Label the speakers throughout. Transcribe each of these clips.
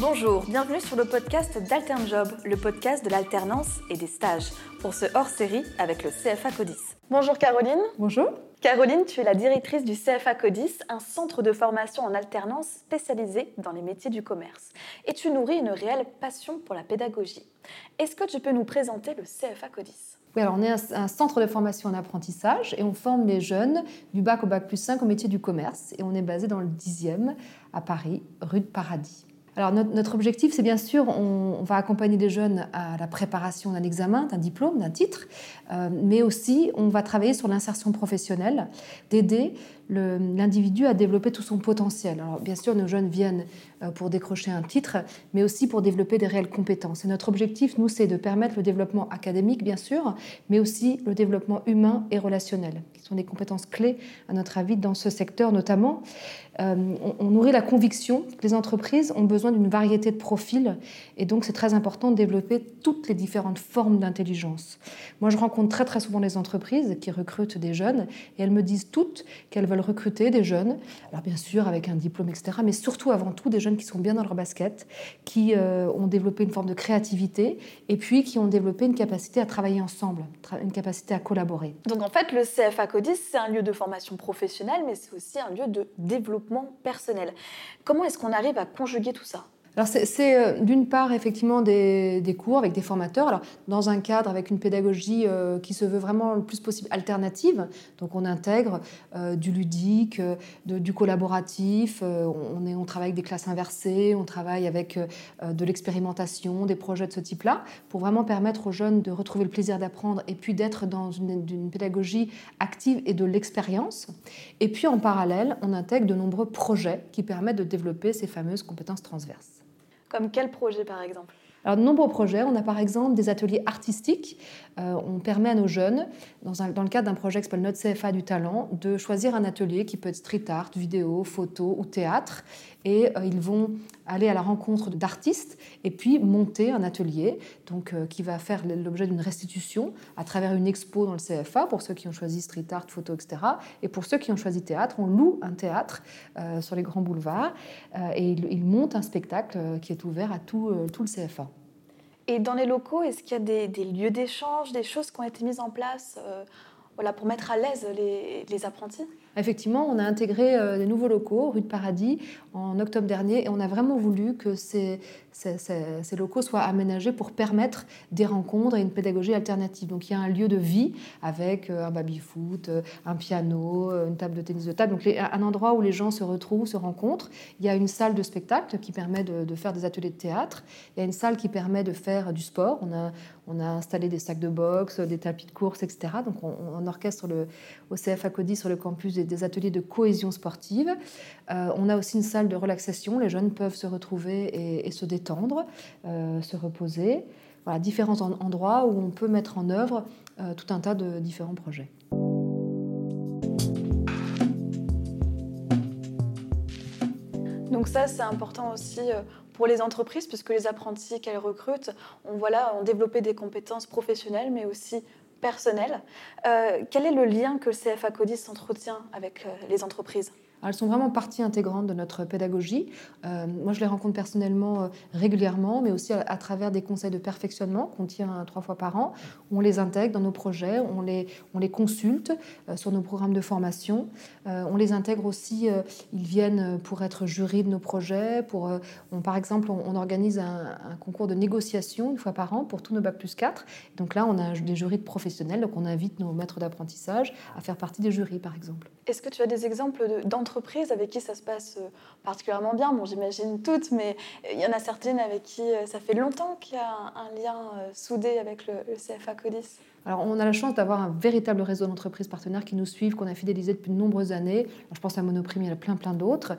Speaker 1: Bonjour, bienvenue sur le podcast d'AlternJob, le podcast de l'alternance et des stages, pour ce hors-série avec le CFA Codis. Bonjour Caroline.
Speaker 2: Bonjour.
Speaker 1: Caroline, tu es la directrice du CFA Codis, un centre de formation en alternance spécialisé dans les métiers du commerce. Et tu nourris une réelle passion pour la pédagogie. Est-ce que tu peux nous présenter le CFA Codis?
Speaker 2: Oui, alors on est un, centre de formation en apprentissage et on forme les jeunes du bac au bac plus 5 au métier du commerce. Et on est basé dans le 10e à Paris, rue de Paradis. Alors notre, objectif, c'est bien sûr, on, va accompagner des jeunes à la préparation d'un examen, d'un diplôme, d'un titre, euh, mais aussi on va travailler sur l'insertion professionnelle, d'aider l'individu à développer tout son potentiel. Alors, bien sûr, nos jeunes viennent euh, pour décrocher un titre, mais aussi pour développer des réelles compétences. Et notre objectif, nous, c'est de permettre le développement académique, bien sûr, mais aussi le développement humain et relationnel, qui sont des compétences clés, à notre avis, dans ce secteur notamment. Euh, on, nourrit la conviction que les entreprises ont besoin d'une variété de profils, et donc c'est très important de développer toutes les différentes formes d'intelligence. Moi, je rencontre très très souvent les entreprises qui recrutent des jeunes, et elles me disent toutes qu'elles veulent recruter des jeunes, alors bien sûr avec un diplôme, etc., mais surtout avant tout des jeunes qui sont bien dans leur basket, qui euh, ont développé une forme de créativité et puis qui ont développé une capacité à travailler ensemble, une capacité à collaborer.
Speaker 1: Donc en fait, le CFA Codis, c'est un lieu de formation professionnelle, mais c'est aussi un lieu de développement personnel. Comment est-ce qu'on arrive à conjuguer tout ça?
Speaker 2: Alors c'est euh, d'une part effectivement des, cours avec des formateurs, alors dans un cadre avec une pédagogie euh, qui se veut vraiment le plus possible alternative. Donc on intègre euh, du ludique, du collaboratif, on, est, on travaille avec des classes inversées, on travaille avec de l'expérimentation, des projets de ce type-là, pour vraiment permettre aux jeunes de retrouver le plaisir d'apprendre et puis d'être dans une, une pédagogie active et de l'expérience. Et puis en parallèle, on intègre de nombreux projets qui permettent de développer ces fameuses compétences transverses.
Speaker 1: Comme quel projet par exemple?
Speaker 2: Alors, de nombreux projets. On a par exemple des ateliers artistiques. Euh, on permet à nos jeunes, dans, le cadre d'un projet qui s'appelle Notre CFA du talent, de choisir un atelier qui peut être street art, vidéo, photo ou théâtre. Et euh, ils vont aller à la rencontre d'artistes et puis monter un atelier donc, euh, qui va faire l'objet d'une restitution à travers une expo dans le CFA pour ceux qui ont choisi street art, photo, etc. Et pour ceux qui ont choisi théâtre, on loue un théâtre sur les grands boulevards et ils, montent un spectacle qui est ouvert à tout le CFA.
Speaker 1: Et dans les locaux, est-ce qu'il y a des, lieux d'échange, des choses qui ont été mises en place euh, voilà, pour mettre à l'aise les apprentis
Speaker 2: Effectivement, on a intégré euh, des nouveaux locaux, rue de Paradis, en octobre dernier, et on a vraiment voulu que ces, locaux soient aménagés pour permettre des rencontres et une pédagogie alternative. Donc il y a un lieu de vie avec euh, un baby-foot, euh, un piano, une table de tennis de table, donc un endroit où les gens se retrouvent, se rencontrent. Il y a une salle de spectacle qui permet de, faire des ateliers de théâtre. Il y a une salle qui permet de faire du sport. On a, on a installé des sacs de boxe, des tapis de course, etc. Donc on, on orchestre le, au CFA Cody sur le campus des des ateliers de cohésion sportive. Euh, on a aussi une salle de relaxation. Les jeunes peuvent se retrouver et, se détendre, euh, se reposer. Voilà, différents endroits où on peut mettre en œuvre euh, tout un tas de différents projets.
Speaker 1: Donc ça, c'est important aussi pour les entreprises, puisque les apprentis qu'elles recrutent ont, voilà, ont développé des compétences professionnelles, mais aussi personnel. Euh, quel est le lien que le CFA Codis entretient avec euh, les entreprises?
Speaker 2: Elles sont vraiment partie intégrante de notre pédagogie. Euh, moi, je les rencontre personnellement euh, régulièrement, mais aussi à, travers des conseils de perfectionnement qu'on tient trois fois par an. On les intègre dans nos projets, on les, on les consulte euh, sur nos programmes de formation. on les intègre aussi, ils viennent pour être jury de nos projets. Pour, par exemple, on, organise un, concours de négociation une fois par an pour tous nos Bac plus 4. Donc là, on a des jurys de professionnels, donc on invite nos maîtres d'apprentissage à faire partie des jurys, par exemple.
Speaker 1: Est-ce que tu as des exemples d'entreprises entreprises avec qui ça se passe euh, particulièrement bien. Bon, j'imagine toutes, mais il y en a certaines avec qui euh, ça fait longtemps qu'il y a un, lien euh, soudé avec le, CFA Codis.
Speaker 2: Alors, on a la chance d'avoir un véritable réseau d'entreprises partenaires qui nous suivent, qu'on a fidélisé depuis de nombreuses années. je pense à Monoprime, il y en a plein, plein d'autres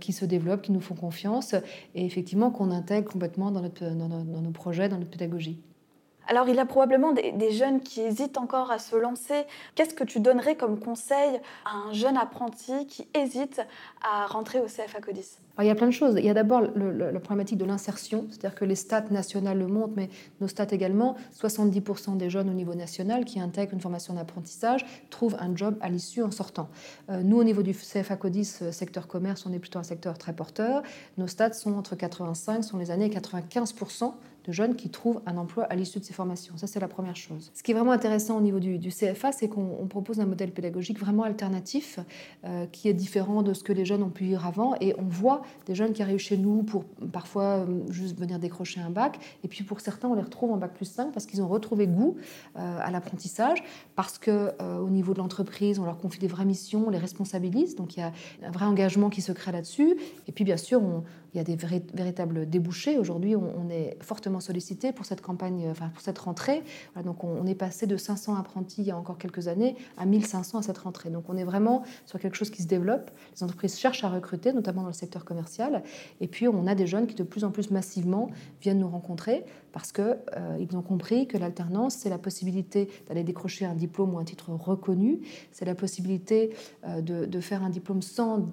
Speaker 2: qui se développent, qui nous font confiance et effectivement qu'on intègre complètement dans nos projets, dans notre pédagogie.
Speaker 1: Alors, il y a probablement des, jeunes qui hésitent encore à se lancer. Qu'est-ce que tu donnerais comme conseil à un jeune apprenti qui hésite à rentrer au CFA Codis?
Speaker 2: Il y a plein de choses. Il y a d'abord la problématique de l'insertion, c'est-à-dire que les stats nationales le montrent, mais nos stats également. 70% des jeunes au niveau national qui intègrent une formation d'apprentissage trouvent un job à l'issue en sortant. Euh, nous, au niveau du CFA Codis, euh, secteur commerce, on est plutôt un secteur très porteur. Nos stats sont entre 85, sont les années 95% de jeunes qui trouvent un emploi à l'issue de ces formations. Ça, c'est la première chose. Ce qui est vraiment intéressant au niveau du, CFA, c'est qu'on propose un modèle pédagogique vraiment alternatif, euh, qui est différent de ce que les jeunes ont pu vivre avant. Et on voit des jeunes qui arrivent chez nous pour parfois euh, juste venir décrocher un bac. Et puis pour certains, on les retrouve en bac plus 5 parce qu'ils ont retrouvé goût euh, à l'apprentissage, parce que au niveau de l'entreprise, on leur confie des vraies missions, on les responsabilise. Donc il y a un vrai engagement qui se crée là-dessus. Et puis bien sûr, on, il y a des véritables débouchés. Aujourd'hui, on, est fortement sollicité pour cette campagne, enfin pour cette rentrée. donc on, est passé de 500 apprentis il y a encore quelques années à 1500 à cette rentrée. Donc on est vraiment sur quelque chose qui se développe. Les entreprises cherchent à recruter, notamment dans le secteur commercial. Et puis on a des jeunes qui de plus en plus massivement viennent nous rencontrer parce qu'ils euh, ont compris que l'alternance, c'est la possibilité d'aller décrocher un diplôme ou un titre reconnu, c'est la possibilité euh, de, de, faire un diplôme sans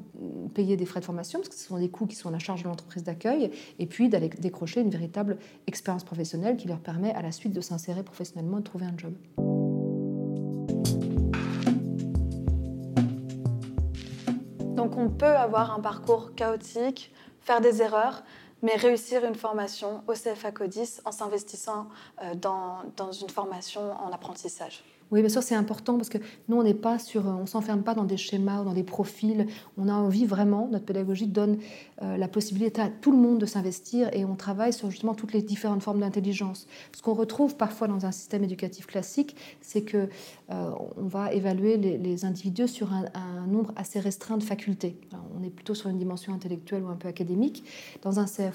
Speaker 2: payer des frais de formation, parce que ce sont des coûts qui sont à la charge de l'entreprise d'accueil, et puis d'aller décrocher une véritable expérience professionnelle qui leur permet à la suite de s'insérer professionnellement et de trouver un job.
Speaker 1: Donc on peut avoir un parcours chaotique, faire des erreurs, mais réussir une formation au CFA CODIS en s'investissant euh, dans, dans une formation en apprentissage.
Speaker 2: Oui, bien sûr, c'est important parce que nous, on n'est pas sur, on s'enferme pas dans des schémas ou dans des profils. On a envie vraiment, notre pédagogie donne euh, la possibilité à tout le monde de s'investir et on travaille sur justement toutes les différentes formes d'intelligence. Ce qu'on retrouve parfois dans un système éducatif classique, c'est que euh, on va évaluer les, individus sur un, nombre assez restreint de facultés. on est plutôt sur une dimension intellectuelle ou un peu académique. Dans un CFA,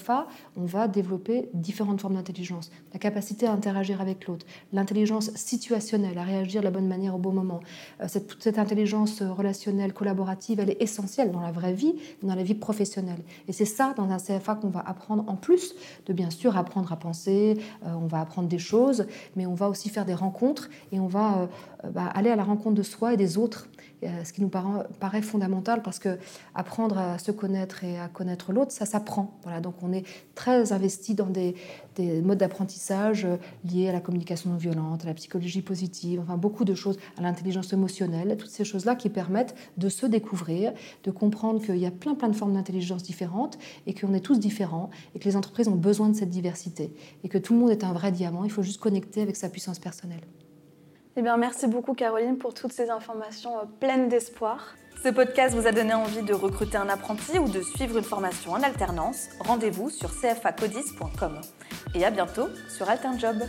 Speaker 2: on va développer différentes formes d'intelligence. La capacité à interagir avec l'autre, l'intelligence situationnelle, à réagir agir de la bonne manière au bon moment. Euh, cette, toute cette intelligence euh, relationnelle, collaborative, elle est essentielle dans la vraie vie, dans la vie professionnelle. Et c'est ça, dans un CFA, qu'on va apprendre en plus de bien sûr apprendre à penser, euh, on va apprendre des choses, mais on va aussi faire des rencontres et on va bah, aller à la rencontre de soi et des autres euh, ce qui nous paraît fondamental parce que apprendre à se connaître et à connaître l'autre, ça s'apprend. Voilà, on est très investi dans des, modes d'apprentissage euh, liés à la communication non violente, à la psychologie positive, enfin beaucoup de choses, à l'intelligence émotionnelle, toutes ces choses-là qui permettent de se découvrir, de comprendre qu'il y a plein plein de formes d'intelligence différentes et qu'on est tous différents et que les entreprises ont besoin de cette diversité et que tout le monde est un vrai diamant, il faut juste connecter avec sa puissance personnelle.
Speaker 1: Eh bien, merci beaucoup Caroline pour toutes ces informations euh, pleines d'espoir. Ce podcast vous a donné envie de recruter un apprenti ou de suivre une formation en alternance Rendez-vous sur cfacodis.com. Et à bientôt sur AlternJob.